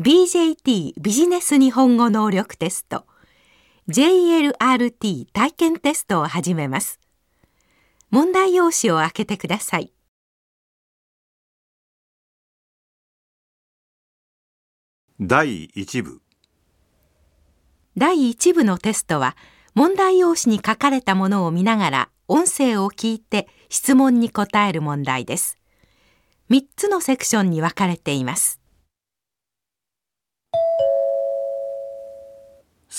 BJT ビジネス日本語能力テスト。JLRT 体験テストを始めます。問題用紙を開けてください。第1部。第1部のテストは問題用紙に書かれたものを見ながら音声を聞いて質問に答える問題です。3つのセクションに分かれています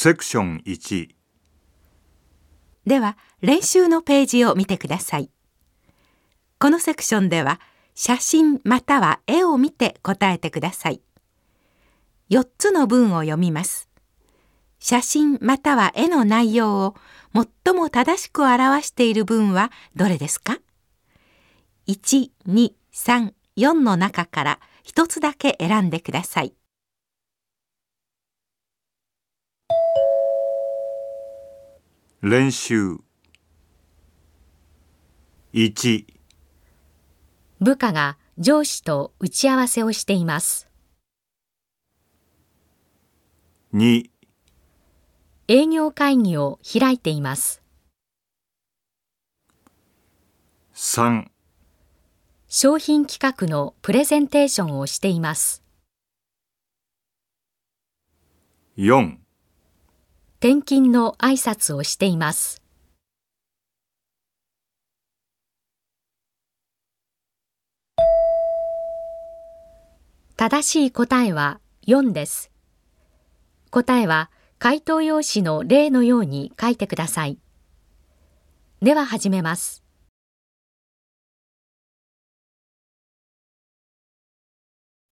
セクション1では練習のページを見てください。このセクションでは写真または絵を見て答えてください。4つの文を読みます。写真または絵の内容を最も正しく表している文はどれですか？1、2、3、4の中から一つだけ選んでください。練習1部下が上司と打ち合わせをしています。2営業会議を開いています。3商品企画のプレゼンテーションをしています。4転勤の挨拶をしています。正しい答えは4です。答えは回答用紙の例のように書いてください。では始めます。